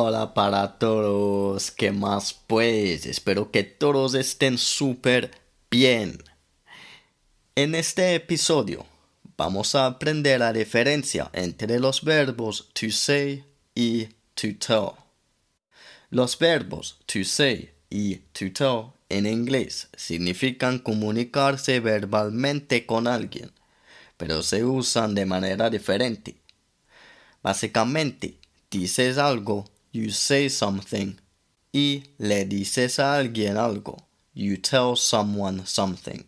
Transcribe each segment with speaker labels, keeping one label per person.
Speaker 1: Hola para todos, ¿qué más pues? Espero que todos estén súper bien. En este episodio vamos a aprender la diferencia entre los verbos to say y to tell. Los verbos to say y to tell en inglés significan comunicarse verbalmente con alguien, pero se usan de manera diferente. Básicamente, dices algo you say something. Y le dices a alguien algo. You tell someone something.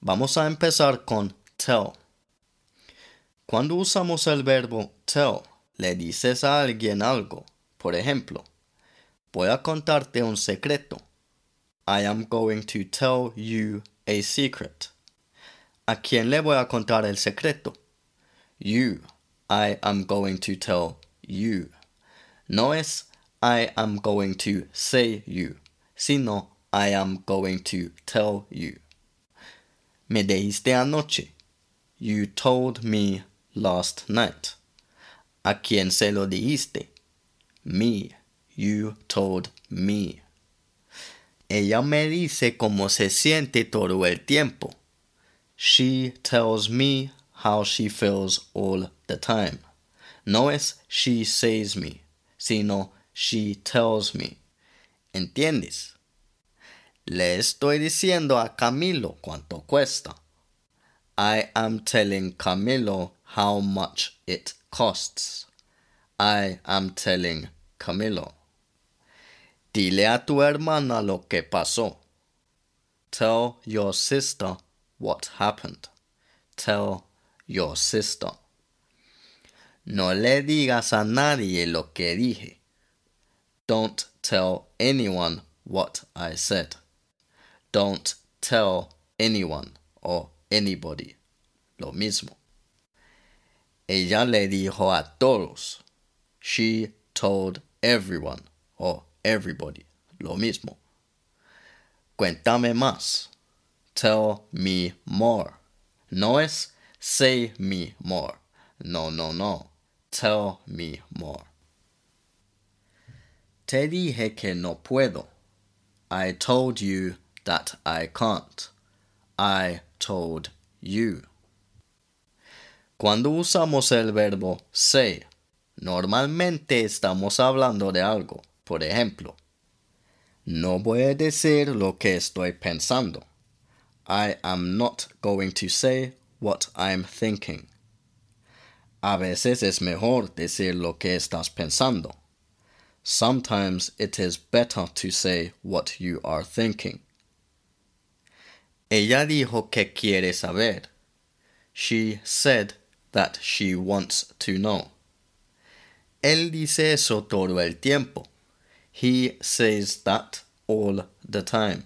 Speaker 1: Vamos a empezar con tell. Cuando usamos el verbo tell, le dices a alguien algo. Por ejemplo, voy a contarte un secreto. I am going to tell you a secret. ¿A quién le voy a contar el secreto? You. I am going to tell you. No es I am going to say you, sino I am going to tell you. Me dijiste anoche. You told me last night. ¿A quién se lo dijiste? Me. You told me. Ella me dice cómo se siente todo el tiempo. She tells me how she feels all the time. No es she says me sino she tells me. ¿Entiendes? Le estoy diciendo a Camilo cuánto cuesta. I am telling Camilo how much it costs. I am telling Camilo. Dile a tu hermana lo que pasó. Tell your sister what happened. Tell your sister. No le digas a nadie lo que dije. Don't tell anyone what I said. Don't tell anyone or anybody. Lo mismo. Ella le dijo a todos. She told everyone or everybody. Lo mismo. Cuéntame más. Tell me more. No es say me more. No, no, no. Tell me more. Te dije que no puedo. I told you that I can't. I told you. Cuando usamos el verbo say, normalmente estamos hablando de algo. Por ejemplo, no voy a decir lo que estoy pensando. I am not going to say what I'm thinking. A veces es mejor decir lo que estás pensando. Sometimes it is better to say what you are thinking. Ella dijo que quiere saber. She said that she wants to know. Él dice eso todo el tiempo. He says that all the time.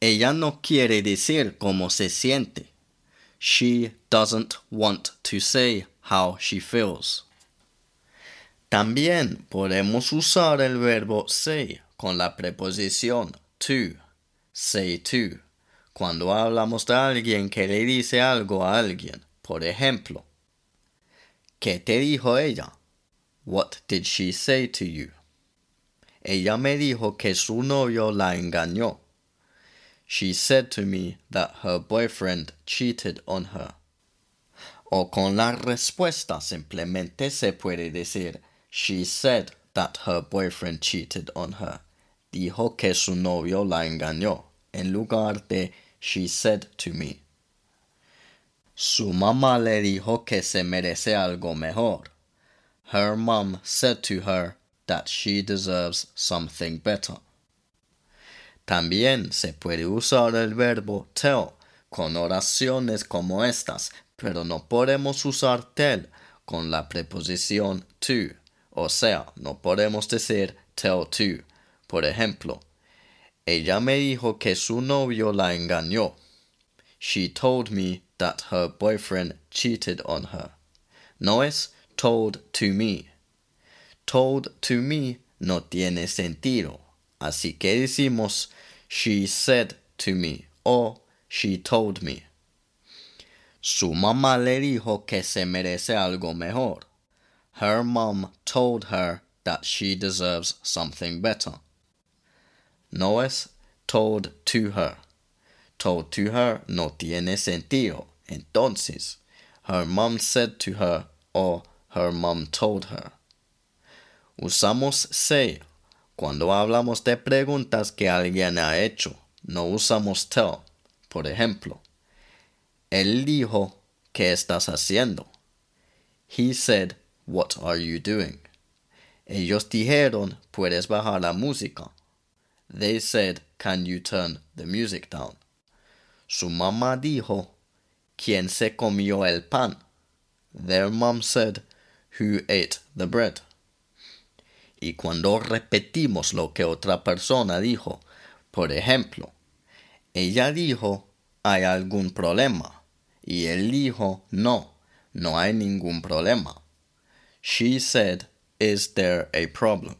Speaker 1: Ella no quiere decir cómo se siente. She doesn't want to say how she feels. También podemos usar el verbo say con la preposición to, say to, cuando hablamos de alguien que le dice algo a alguien. Por ejemplo, ¿qué te dijo ella? What did she say to you? Ella me dijo que su novio la engañó. She said to me that her boyfriend cheated on her. O con la respuesta simplemente se puede decir She said that her boyfriend cheated on her. Dijo que su novio la engañó. En lugar de She said to me. Su mamá le dijo que se merece algo mejor. Her mom said to her that she deserves something better. También se puede usar el verbo tell con oraciones como estas, pero no podemos usar tell con la preposición to, O sea, no podemos decir tell to. Por ejemplo, ella me dijo que su novio la engañó. She told me that her boyfriend cheated on her. No es told to me. Told to me no tiene sentido. Así que decimos she said to me o she told me. Su mamá le dijo que se merece algo mejor. Her mom told her that she deserves something better. No es told to her. Told to her no tiene sentido. Entonces, her mom said to her or her mom told her. Usamos say cuando hablamos de preguntas que alguien ha hecho. No usamos tell. Por ejemplo, él dijo, ¿qué estás haciendo? He said, What are you doing? Ellos dijeron, ¿puedes bajar la música? They said, Can you turn the music down? Su mamá dijo, ¿quién se comió el pan? Their mom said, Who ate the bread? Y cuando repetimos lo que otra persona dijo, por ejemplo, ella dijo, ¿hay algún problema? Y él dijo, no, no hay ningún problema. She said, is there a problem?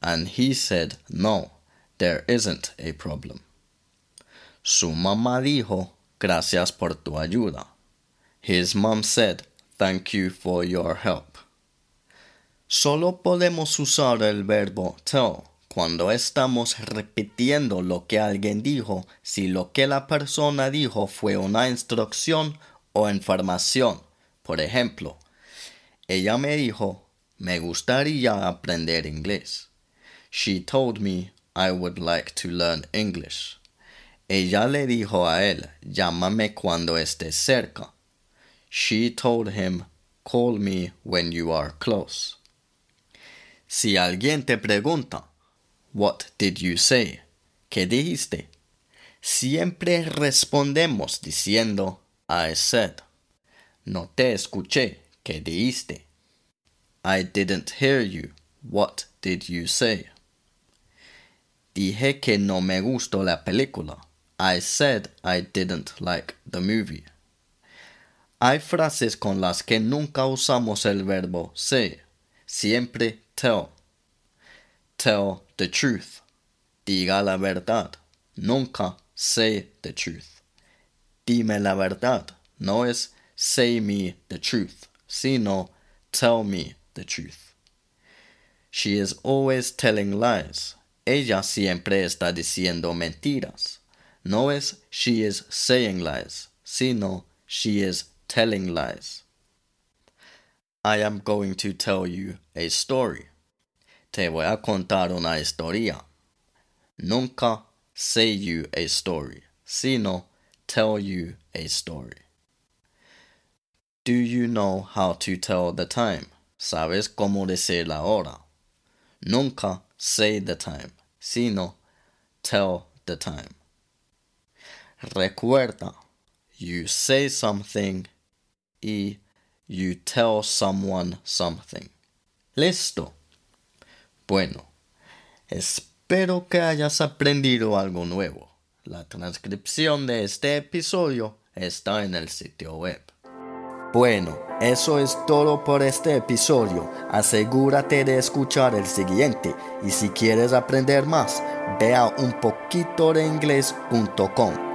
Speaker 1: And he said, no, there isn't a problem. Su mamá dijo, gracias por tu ayuda. His mom said, thank you for your help. Solo podemos usar el verbo tell cuando estamos repitiendo lo que alguien dijo si lo que la persona dijo fue una instrucción o información. Por ejemplo, ella me dijo, me gustaría aprender inglés. She told me I would like to learn English. Ella le dijo a él, llámame cuando estés cerca. She told him, call me when you are close. Si alguien te pregunta, What did you say? ¿Qué dijiste? Siempre respondemos diciendo I said. No te escuché. ¿Qué dijiste? I didn't hear you. What did you say? Dije que no me gustó la película. I said I didn't like the movie. Hay frases con las que nunca usamos el verbo say. Siempre tell. Tell the truth. Diga la verdad. Nunca say the truth. Dime la verdad. No es say me the truth, sino tell me the truth. She is always telling lies. Ella siempre está diciendo mentiras. No es she is saying lies, sino she is telling lies. I am going to tell you a story. Te voy a contar una historia. Nunca say you a story, sino tell you a story. Do you know how to tell the time? ¿Sabes cómo decir la hora? Nunca say the time, sino tell the time. Recuerda, you say something y you tell someone something. Listo. Bueno, espero que hayas aprendido algo nuevo. La transcripción de este episodio está en el sitio web. Bueno, eso es todo por este episodio. Asegúrate de escuchar el siguiente y si quieres aprender más, ve a unpoquitodeingles.com.